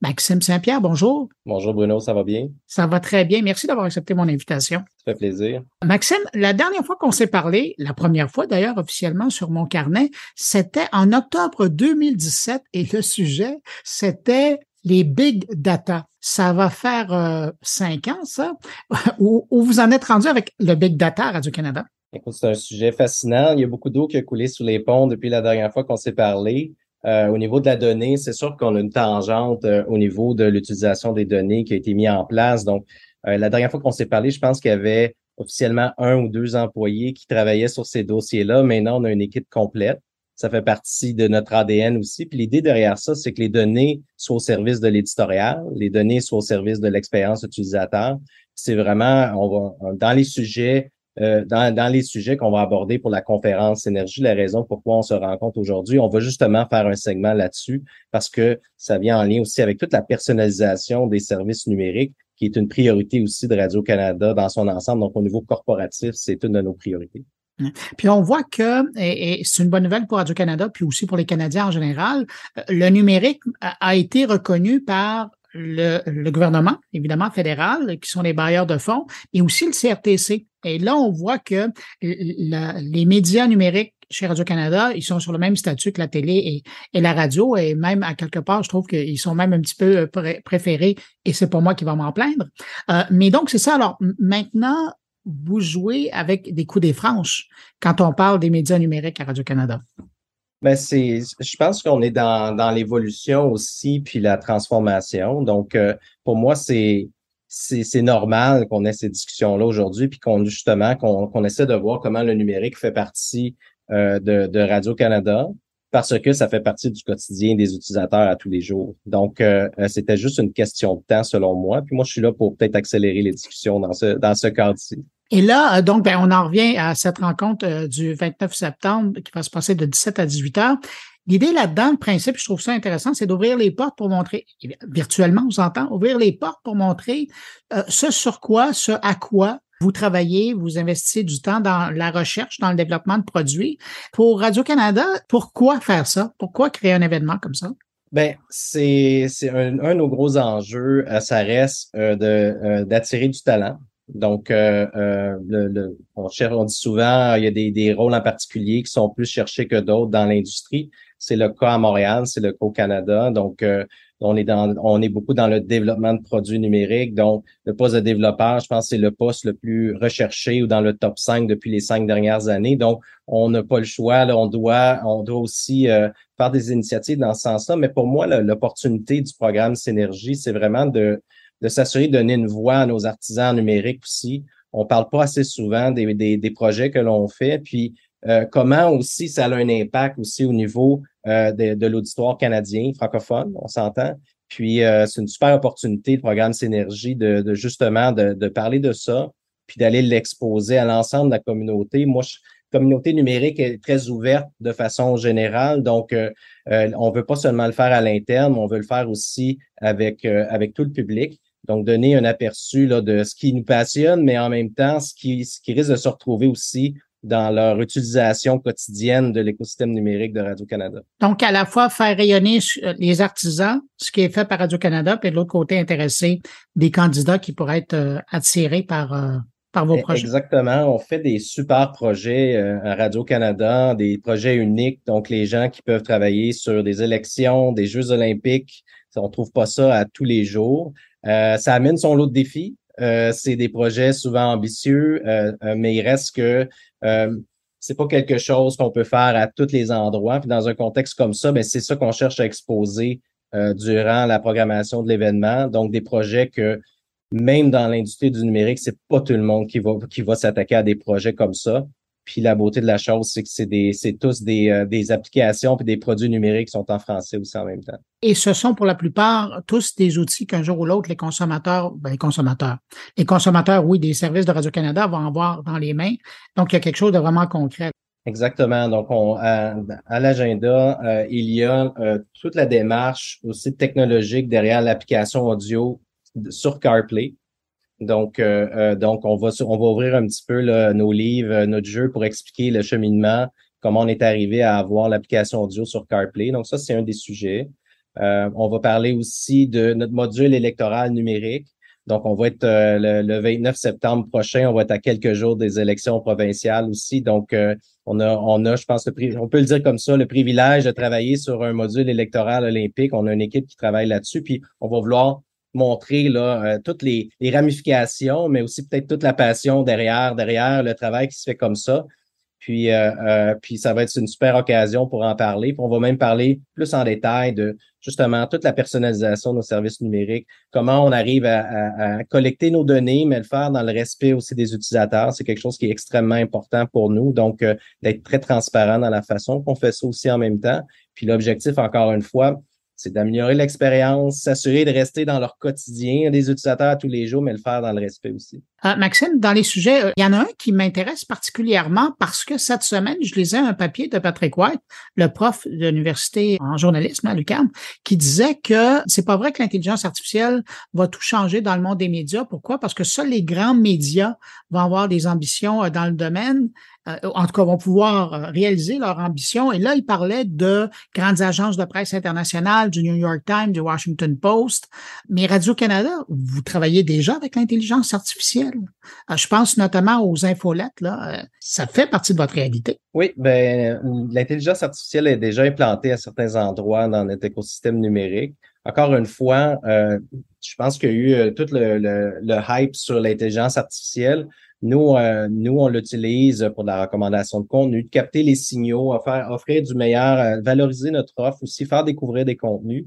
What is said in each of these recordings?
Maxime Saint-Pierre, bonjour. Bonjour Bruno, ça va bien? Ça va très bien. Merci d'avoir accepté mon invitation. Ça fait plaisir. Maxime, la dernière fois qu'on s'est parlé, la première fois d'ailleurs officiellement sur mon carnet, c'était en octobre 2017 et le sujet, c'était les big data. Ça va faire euh, cinq ans, ça, où, vous en êtes rendu avec le big data à Radio-Canada? Écoute, c'est un sujet fascinant. Il y a beaucoup d'eau qui a coulé sous les ponts depuis la dernière fois qu'on s'est parlé. Euh, au niveau de la donnée, c'est sûr qu'on a une tangente euh, au niveau de l'utilisation des données qui a été mise en place. Donc, euh, la dernière fois qu'on s'est parlé, je pense qu'il y avait officiellement un ou deux employés qui travaillaient sur ces dossiers-là. Maintenant, on a une équipe complète. Ça fait partie de notre ADN aussi. Puis l'idée derrière ça, c'est que les données soient au service de l'éditorial, les données soient au service de l'expérience utilisateur. C'est vraiment, on va dans les sujets euh, dans, les sujets qu'on va aborder pour la conférence énergie, la raison pourquoi on se rencontre aujourd'hui. On va justement faire un segment là-dessus parce que ça vient en lien aussi avec toute la personnalisation des services numériques qui est une priorité aussi de Radio-Canada dans son ensemble. Donc, au niveau corporatif, c'est une de nos priorités. Puis on voit que, et, c'est une bonne nouvelle pour Radio-Canada, puis aussi pour les Canadiens en général, euh, le numérique a été reconnu par le, gouvernement, évidemment fédéral, qui sont les bailleurs de fonds, et aussi le CRTC. Et là, on voit que les médias numériques chez Radio-Canada, ils sont sur le même statut que la télé et, la radio, et même à quelque part, je trouve qu'ils sont même un petit peu euh, préférés, et c'est pas moi qui va m'en plaindre. Euh, mais donc, c'est ça. Alors, maintenant, vous jouez avec des coups des franches quand on parle des médias numériques à Radio-Canada. Ben c'est, je pense qu'on est dans, l'évolution aussi, puis la transformation. Donc, euh, pour moi, c'est, c'est, normal qu'on ait ces discussions-là aujourd'hui, puis qu'on justement qu'on, essaie de voir comment le numérique fait partie euh, de, de Radio-Canada, parce que ça fait partie du quotidien des utilisateurs à tous les jours. Donc, euh, c'était juste une question de temps selon moi. Puis moi, je suis là pour peut-être accélérer les discussions dans ce, dans ce cadre-ci. Et là, euh, donc, ben, on en revient à cette rencontre euh, du 29 septembre qui va se passer de 17 à 18 heures. L'idée là-dedans, le principe, je trouve ça intéressant, c'est d'ouvrir les portes pour montrer, virtuellement, on s'entend, ouvrir les portes pour montrer euh, ce sur quoi, ce à quoi vous travaillez, vous investissez du temps dans la recherche, dans le développement de produits. Pour Radio-Canada, pourquoi faire ça? Pourquoi créer un événement comme ça? Ben, c'est un, de nos gros enjeux, ça reste de d'attirer du talent. Donc, euh, euh, le, on, cherche, on dit souvent, il y a des rôles en particulier qui sont plus cherchés que d'autres dans l'industrie. C'est le cas à Montréal, c'est le cas au Canada. Donc, euh, on est dans, on est beaucoup dans le développement de produits numériques. Donc, le poste de développeur, je pense, c'est le poste le plus recherché ou dans le top 5 depuis les cinq dernières années. Donc, on n'a pas le choix. Là, on doit, on doit aussi faire des initiatives dans ce sens-là. Mais pour moi, l'opportunité du programme Synergie, c'est vraiment de de s'assurer de donner une voix à nos artisans numériques aussi. On parle pas assez souvent des, des, des projets que l'on fait, puis euh, comment aussi ça a un impact aussi au niveau euh, de, l'auditoire canadien francophone, on s'entend? Puis euh, c'est une super opportunité, le programme Synergie, de, justement de, parler de ça, puis d'aller l'exposer à l'ensemble de la communauté. Moi, je, communauté numérique est très ouverte de façon générale. Donc, euh, on veut pas seulement le faire à l'interne, on veut le faire aussi avec, avec tout le public. Donc, donner un aperçu de ce qui nous passionne, mais en même temps, qui, ce qui risque de se retrouver aussi dans leur utilisation quotidienne de l'écosystème numérique de Radio-Canada. Donc, à la fois faire rayonner euh, les artisans, ce qui est fait par Radio-Canada, puis de l'autre côté, intéresser des candidats qui pourraient être euh, attirés par, euh, par vos projets. Exactement. On fait des super projets à Radio-Canada, des projets uniques. Donc, les gens qui peuvent travailler sur des élections, des Jeux olympiques, on trouve pas ça à tous les jours. Euh, ça amène son lot de défis. Euh, c'est des projets souvent ambitieux, euh, mais il reste que c'est pas quelque chose qu'on peut faire à tous les endroits. Puis dans un contexte comme ça, ben c'est ça qu'on cherche à exposer durant la programmation de l'événement. Donc des projets que même dans l'industrie du numérique, c'est pas tout le monde qui va qui va s'attaquer à des projets comme ça. Puis la beauté de la chose, c'est que c'est des, c'est tous des, euh, des applications puis des produits numériques qui sont en français aussi en même temps. Et ce sont pour la plupart tous des outils qu'un jour ou l'autre, les consommateurs, ben les consommateurs, les consommateurs, oui, des services de Radio-Canada vont avoir dans les mains. Donc, il y a quelque chose de vraiment concret. Exactement. Donc, on, à, l'agenda, euh, il y a euh, toute la démarche aussi technologique derrière l'application audio sur CarPlay. Donc, euh, euh, donc on va on va ouvrir un petit peu nos livres, euh, notre jeu pour expliquer le cheminement, comment on est arrivé à avoir l'application audio sur CarPlay. Donc, ça, c'est un des sujets. on va parler aussi de notre module électoral numérique. Donc, on va être le, le, 29 septembre prochain, on va être à quelques jours des élections provinciales aussi. Donc, on a, on a, je pense, on peut le dire comme ça, le privilège de travailler sur un module électoral olympique. On a une équipe qui travaille là-dessus, puis on va vouloir montrer là, euh, toutes les, ramifications, mais aussi peut-être toute la passion derrière, derrière le travail qui se fait comme ça. Puis, euh, euh, puis ça va être une super occasion pour en parler. On va même parler plus en détail de justement toute la personnalisation de nos services numériques, comment on arrive à, collecter nos données, mais le faire dans le respect aussi des utilisateurs. C'est quelque chose qui est extrêmement important pour nous. Donc, d'être très transparent dans la façon qu'on fait ça aussi en même temps. Puis l'objectif, encore une fois, c'est d'améliorer l'expérience, s'assurer de rester dans leur quotidien des utilisateurs tous les jours, mais le faire dans le respect aussi. Euh, Maxime, dans les sujets, euh, il y en a un qui m'intéresse particulièrement parce que cette semaine, je lisais un papier de Patrick White, le prof de l'université en journalisme à l'UQAM, qui disait que c'est pas vrai que l'intelligence artificielle va tout changer dans le monde des médias. Pourquoi? Parce que seuls les grands médias vont avoir des ambitions euh, dans le domaine en tout cas, vont pouvoir réaliser leur ambition. Et là, il parlait de grandes agences de presse internationales, du New York Times, du Washington Post. Mais Radio-Canada, vous travaillez déjà avec l'intelligence artificielle. Euh, je pense notamment aux infolettes, là. Ça fait partie de votre réalité. Oui, ben, l'intelligence artificielle est déjà implantée à certains endroits dans notre écosystème numérique. Encore une fois, je pense qu'il y a eu tout le, hype sur l'intelligence artificielle nous, euh, nous on l'utilise pour la recommandation de contenu, de capter les signaux, offrir du meilleur, euh, valoriser notre offre aussi, faire découvrir des contenus.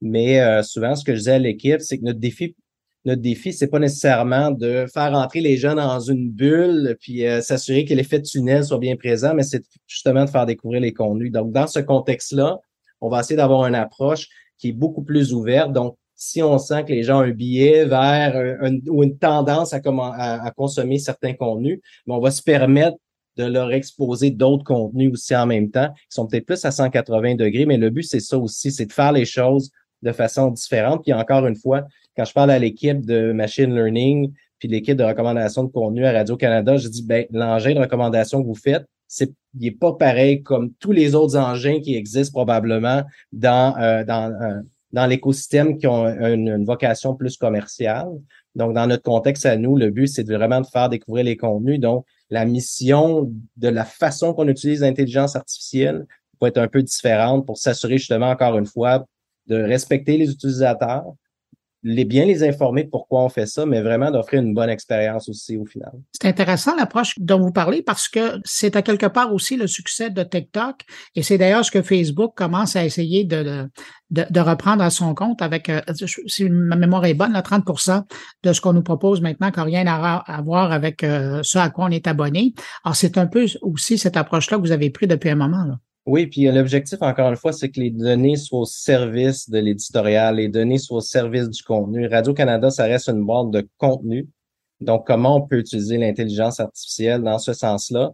Mais euh, souvent, ce que je disais à l'équipe, c'est que notre défi, notre défi, c'est pas nécessairement de faire entrer les gens dans une bulle puis s'assurer que l'effet tunnel soit bien présent, mais c'est justement de faire découvrir les contenus. Donc, dans ce contexte-là, on va essayer d'avoir une approche qui est beaucoup plus ouverte. Donc, si on sent que les gens ont un billet vers ou une tendance à, à, consommer certains contenus, mais on va se permettre de leur exposer d'autres contenus aussi en même temps, qui sont peut-être plus à 180 degrés, mais le but, c'est ça aussi, c'est de faire les choses de façon différente. Puis encore une fois, quand je parle à l'équipe de machine learning, puis l'équipe de recommandation de contenu à Radio-Canada, je dis, ben, l'engin de recommandation que vous faites, c'est, il n'est pas pareil comme tous les autres engins qui existent probablement dans, euh, dans, euh, dans l'écosystème qui ont une, vocation plus commerciale. Donc, dans notre contexte à nous, le but, c'est vraiment de faire découvrir les contenus. Donc, la mission de la façon qu'on utilise l'intelligence artificielle peut être un peu différente pour s'assurer justement, encore une fois, de respecter les utilisateurs, les bien les informer de pourquoi on fait ça, mais vraiment d'offrir une bonne expérience aussi au final. C'est intéressant l'approche dont vous parlez parce que c'est à quelque part aussi le succès de TikTok et c'est d'ailleurs ce que Facebook commence à essayer de, de, de reprendre à son compte avec, euh, si ma mémoire est bonne, là, 30% de ce qu'on nous propose maintenant qui n'a rien à, voir avec euh, ce à quoi on est abonné. Alors c'est un peu aussi cette approche-là que vous avez pris depuis un moment. Là. Oui, puis l'objectif, encore une fois, c'est que les données soient au service de l'éditorial, les données soient au service du contenu. Radio-Canada, ça reste une boîte de contenu. Donc, comment on peut utiliser l'intelligence artificielle dans ce sens-là,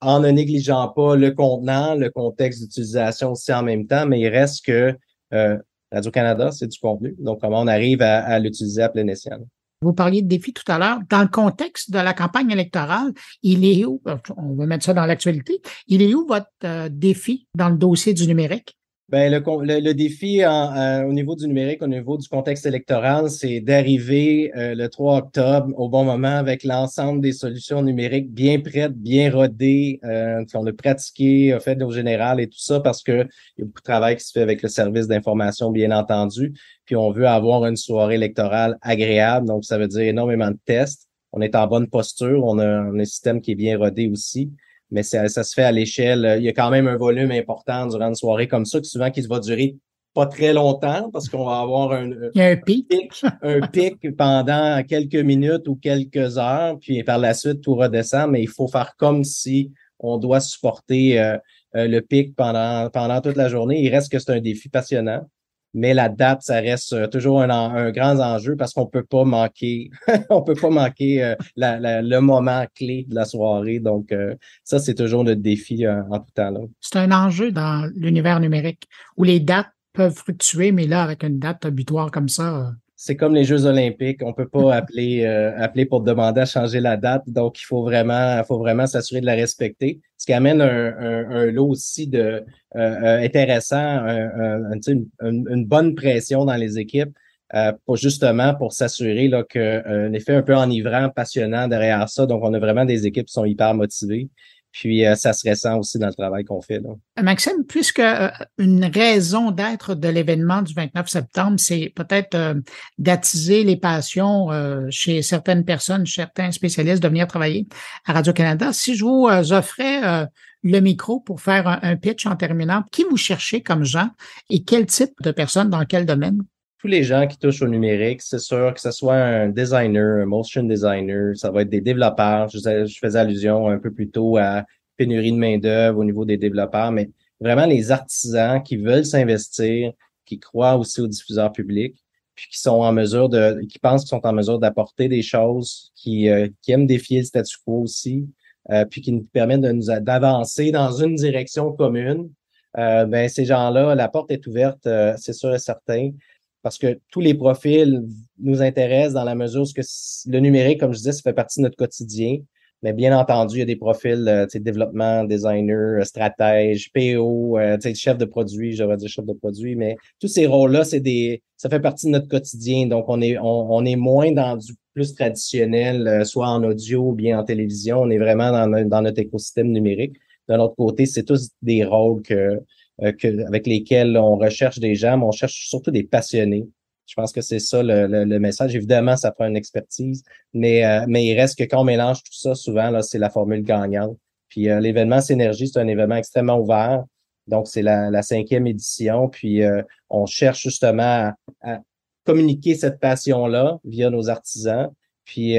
en ne négligeant pas le contenant, le contexte d'utilisation aussi en même temps, mais il reste que euh, Radio-Canada, c'est du contenu. Donc, comment on arrive à, l'utiliser à plein escient. Vous parliez de défi tout à l'heure. Dans le contexte de la campagne électorale, il est où, on va mettre ça dans l'actualité, il est où votre euh, défi dans le dossier du numérique? Ben, le, le, défi au niveau du numérique, au niveau du contexte électoral, c'est d'arriver euh, le 3 octobre au bon moment avec l'ensemble des solutions numériques bien prêtes, bien rodées, euh, qu'on a pratiqué, fait au général et tout ça, parce qu'il y a beaucoup de travail qui se fait avec le service d'information, bien entendu. Puis on veut avoir une soirée électorale agréable, donc ça veut dire énormément de tests. On est en bonne posture, on a un système qui est bien rodé aussi mais ça, ça se fait à l'échelle. Euh, il y a quand même un volume important durant une soirée comme ça, qui souvent qui va durer pas très longtemps parce qu'on va avoir un, un pic. un pic pendant quelques minutes ou quelques heures, puis par la suite tout redescend, mais il faut faire comme si on doit supporter euh, euh, le pic pendant, pendant toute la journée. Il reste que c'est un défi passionnant mais la date, ça reste euh, toujours un, grand enjeu parce qu'on peut pas manquer, on peut pas manquer euh, le moment clé de la soirée. Donc, euh, ça, c'est toujours notre défi en tout temps. C'est un enjeu dans l'univers numérique où les dates peuvent fluctuer, mais là, avec une date butoir comme ça, c'est comme les Jeux Olympiques. On peut pas appeler, euh, appeler pour demander à changer la date. Donc, il faut vraiment, faut vraiment s'assurer de la respecter. Ce qui amène un, un, lot aussi de euh, euh, intéressant, une, une, bonne pression dans les équipes. pour justement pour s'assurer là qu'un effet un peu enivrant, passionnant derrière ça. Donc, on a vraiment des équipes qui sont hyper motivées. Puis euh, ça se ressent aussi dans le travail qu'on fait. Là. Maxime, puisque euh, une raison d'être de l'événement du 29 septembre, c'est peut-être euh, d'attiser les passions chez certaines personnes, certains spécialistes de venir travailler à Radio-Canada, si je vous offrais le micro pour faire un, pitch en terminant, qui vous cherchez comme gens et quel type de personnes dans quel domaine? Tous les gens qui touchent au numérique, c'est sûr que ce soit un designer, un motion designer, ça va être des développeurs. Je, faisais allusion un peu plus tôt à pénurie de main-d'œuvre au niveau des développeurs, mais vraiment les artisans qui veulent s'investir, qui croient aussi aux diffuseurs publics, puis qui sont en mesure de, qui pensent qu'ils sont en mesure d'apporter des choses, qui, euh, qui aiment défier le statu quo aussi, euh, puis qui nous permettent de nous d'avancer dans une direction commune. Euh, ben ces gens-là, la porte est ouverte, c'est sûr et certain parce que tous les profils nous intéressent dans la mesure où le numérique, comme je disais, ça fait partie de notre quotidien. Mais bien entendu, il y a des profils, euh, développement, designer, euh, stratège, PO, euh, chef de produit, j'aurais dit chef de produit, mais tous ces rôles-là, c'est des, ça fait partie de notre quotidien. Donc, on est, on, est moins dans du plus traditionnel, euh, soit en audio ou bien en télévision. On est vraiment dans, dans notre écosystème numérique. De l'autre côté, c'est tous des rôles que, euh, avec lesquels on recherche des gens, mais on cherche surtout des passionnés. Je pense que c'est ça le, le, message. Évidemment, ça prend une expertise, mais, euh, mais il reste que quand on mélange tout ça, souvent, là, c'est la formule gagnante. Puis euh, l'événement Synergie, c'est un événement extrêmement ouvert. Donc, c'est la, la, cinquième édition. Puis on cherche justement à, communiquer cette passion-là via nos artisans. Puis,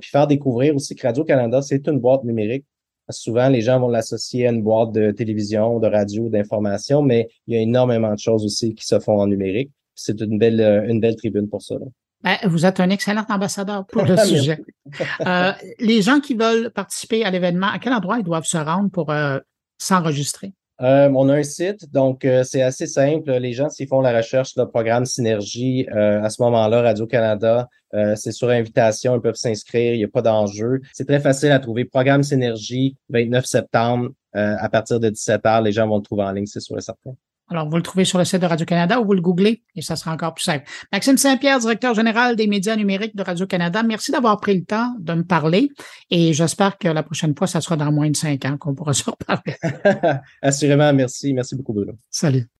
puis faire découvrir aussi que Radio-Canada, c'est une boîte numérique Souvent, les gens vont l'associer à une boîte de télévision, de radio, d'information, mais il y a énormément de choses aussi qui se font en numérique. C'est une belle, euh, une belle tribune pour ça. Ben, vous êtes un excellent ambassadeur pour le sujet. Euh, les gens qui veulent participer à l'événement, à quel endroit ils doivent se rendre pour euh, s'enregistrer? Euh, on a un site, donc euh, c'est assez simple. Les gens, s'ils font la recherche de programme Synergie, euh, à ce moment-là, Radio-Canada, c'est sur invitation, ils peuvent s'inscrire, il n'y a pas d'enjeu. C'est très facile à trouver. Programme Synergie, 29 septembre, à partir de 17 h les gens vont le trouver en ligne, c'est sûr et certain. Alors, vous le trouvez sur le site de Radio-Canada ou vous le googlez et ça sera encore plus simple. Maxime Saint-Pierre, directeur général des médias numériques de Radio-Canada, merci d'avoir pris le temps de me parler et j'espère que la prochaine fois, ça sera dans moins de cinq ans qu'on pourra se reparler. Assurément, merci. Merci beaucoup, Bruno. Salut.